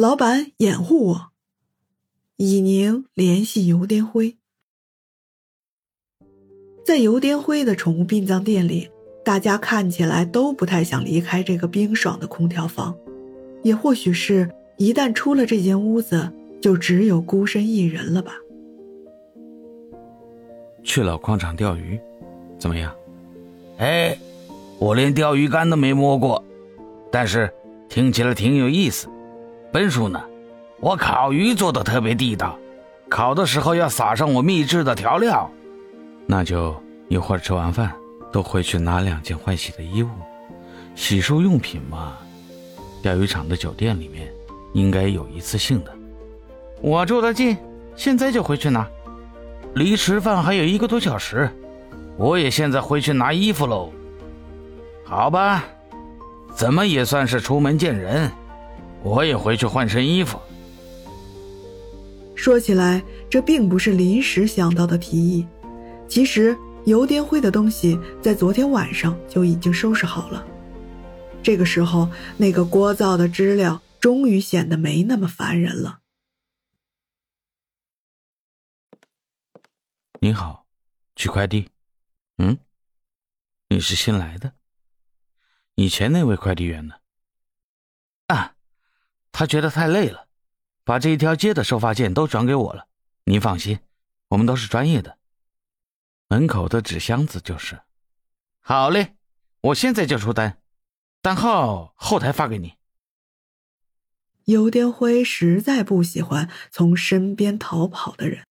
老板掩护我。以宁联系尤颠辉，在尤颠辉的宠物殡葬店里，大家看起来都不太想离开这个冰爽的空调房，也或许是一旦出了这间屋子，就只有孤身一人了吧。去老矿场钓鱼，怎么样？哎，我连钓鱼竿都没摸过。但是听起来挺有意思。本叔呢？我烤鱼做的特别地道，烤的时候要撒上我秘制的调料。那就一会儿吃完饭，都回去拿两件换洗的衣物，洗漱用品嘛。钓鱼场的酒店里面应该有一次性的。我住得近，现在就回去拿。离吃饭还有一个多小时，我也现在回去拿衣服喽。好吧。怎么也算是出门见人，我也回去换身衣服。说起来，这并不是临时想到的提议，其实油电会的东西在昨天晚上就已经收拾好了。这个时候，那个聒噪的知了终于显得没那么烦人了。你好，取快递。嗯，你是新来的？以前那位快递员呢？啊，他觉得太累了，把这一条街的收发件都转给我了。您放心，我们都是专业的。门口的纸箱子就是。好嘞，我现在就出单，单号后台发给你。尤天辉实在不喜欢从身边逃跑的人。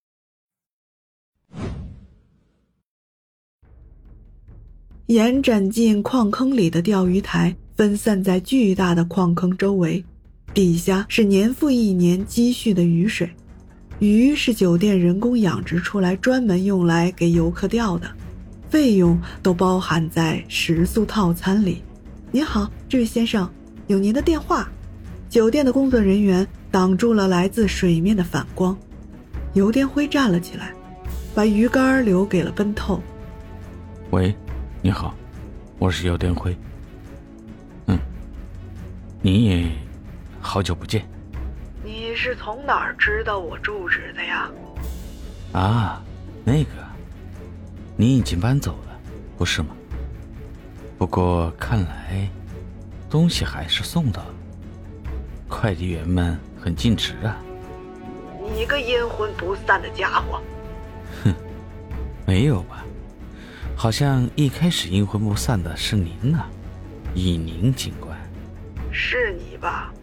延展进矿坑里的钓鱼台分散在巨大的矿坑周围，底下是年复一年积蓄的雨水。鱼是酒店人工养殖出来，专门用来给游客钓的，费用都包含在食宿套餐里。您好，这位先生，有您的电话。酒店的工作人员挡住了来自水面的反光。尤天辉站了起来，把鱼竿留给了奔透。喂。你好，我是尤天辉。嗯，你也好久不见。你是从哪儿知道我住址的呀？啊，那个，你已经搬走了，不是吗？不过看来东西还是送到了。快递员们很尽职啊。你个阴魂不散的家伙！哼，没有吧？好像一开始阴魂不散的是您呢，以宁警官。是你吧？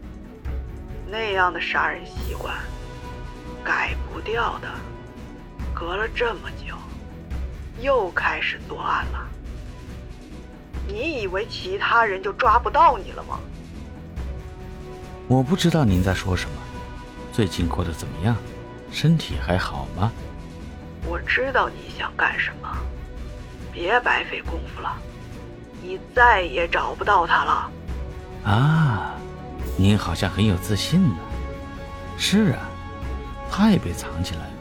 那样的杀人习惯，改不掉的。隔了这么久，又开始作案了。你以为其他人就抓不到你了吗？我不知道您在说什么。最近过得怎么样？身体还好吗？我知道你想干什么。别白费功夫了，你再也找不到他了。啊，您好像很有自信呢。是啊，他也被藏起来了，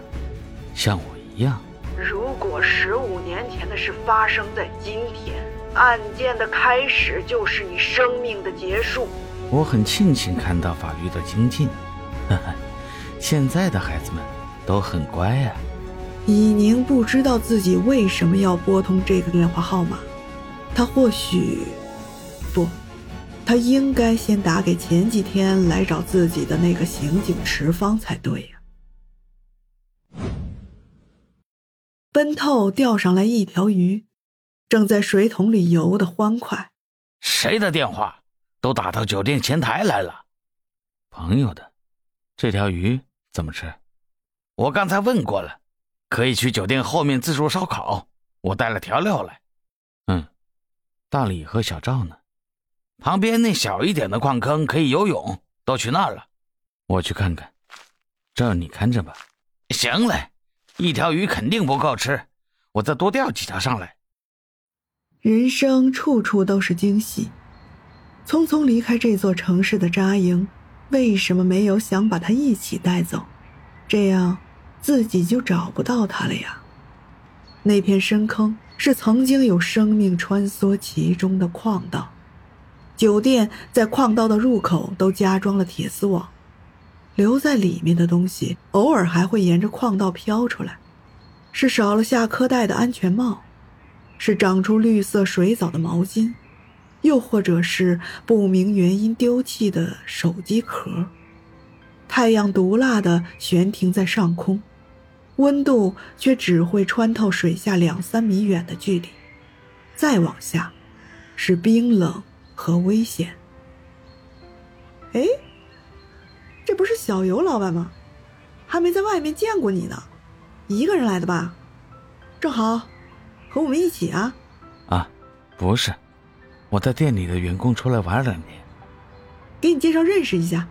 像我一样。如果十五年前的事发生在今天，案件的开始就是你生命的结束。我很庆幸看到法律的精进。呵呵，现在的孩子们都很乖呀。以宁不知道自己为什么要拨通这个电话号码，他或许不，他应该先打给前几天来找自己的那个刑警池方才对呀。奔透钓上来一条鱼，正在水桶里游得欢快。谁的电话？都打到酒店前台来了。朋友的，这条鱼怎么吃？我刚才问过了。可以去酒店后面自助烧烤，我带了调料来。嗯，大李和小赵呢？旁边那小一点的矿坑可以游泳，都去那儿了。我去看看，这你看着吧。行嘞，一条鱼肯定不够吃，我再多钓几条上来。人生处处都是惊喜。匆匆离开这座城市的扎营，为什么没有想把他一起带走？这样自己就找不到他了呀。那片深坑是曾经有生命穿梭其中的矿道，酒店在矿道的入口都加装了铁丝网，留在里面的东西偶尔还会沿着矿道飘出来，是少了下课戴的安全帽，是长出绿色水藻的毛巾，又或者是不明原因丢弃的手机壳。太阳毒辣的悬停在上空。温度却只会穿透水下两三米远的距离，再往下，是冰冷和危险。哎，这不是小游老板吗？还没在外面见过你呢，一个人来的吧？正好，和我们一起啊？啊，不是，我带店里的员工出来玩两天。给你介绍认识一下，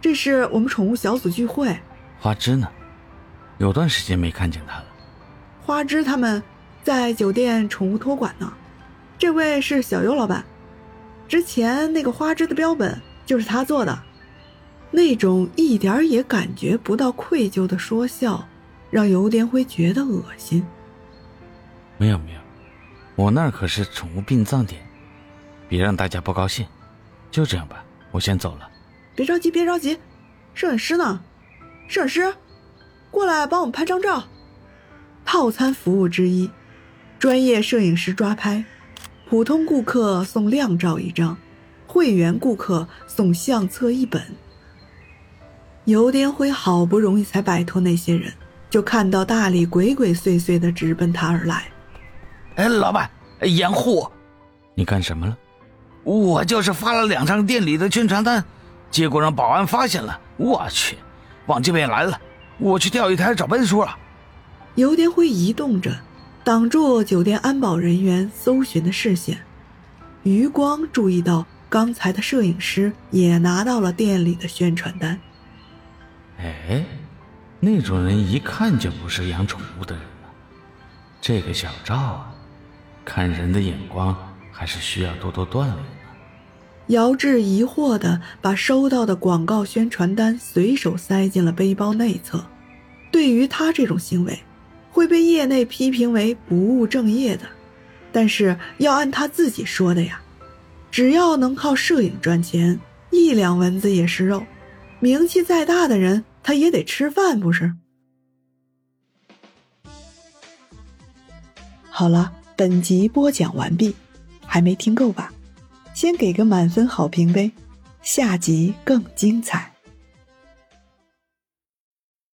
这是我们宠物小组聚会。花枝呢？有段时间没看见他了。花枝他们在酒店宠物托管呢。这位是小优老板，之前那个花枝的标本就是他做的。那种一点也感觉不到愧疚的说笑，让尤颠辉觉得恶心。没有没有，我那儿可是宠物殡葬点，别让大家不高兴。就这样吧，我先走了。别着急，别着急，摄影师呢？摄影师。过来帮我们拍张照，套餐服务之一，专业摄影师抓拍，普通顾客送靓照一张，会员顾客送相册一本。尤天辉好不容易才摆脱那些人，就看到大力鬼鬼祟祟的直奔他而来。哎，老板，掩护！你干什么了？我就是发了两张店里的宣传单，结果让保安发现了。我去，往这边来了。我去钓鱼台找笨叔了。尤天辉移动着，挡住酒店安保人员搜寻的视线。余光注意到，刚才的摄影师也拿到了店里的宣传单。哎，那种人一看就不是养宠物的人了。这个小赵啊，看人的眼光还是需要多多锻炼的。姚志疑惑地把收到的广告宣传单随手塞进了背包内侧。对于他这种行为，会被业内批评为不务正业的。但是要按他自己说的呀，只要能靠摄影赚钱，一两蚊子也是肉。名气再大的人，他也得吃饭，不是？好了，本集播讲完毕，还没听够吧？先给个满分好评呗，下集更精彩。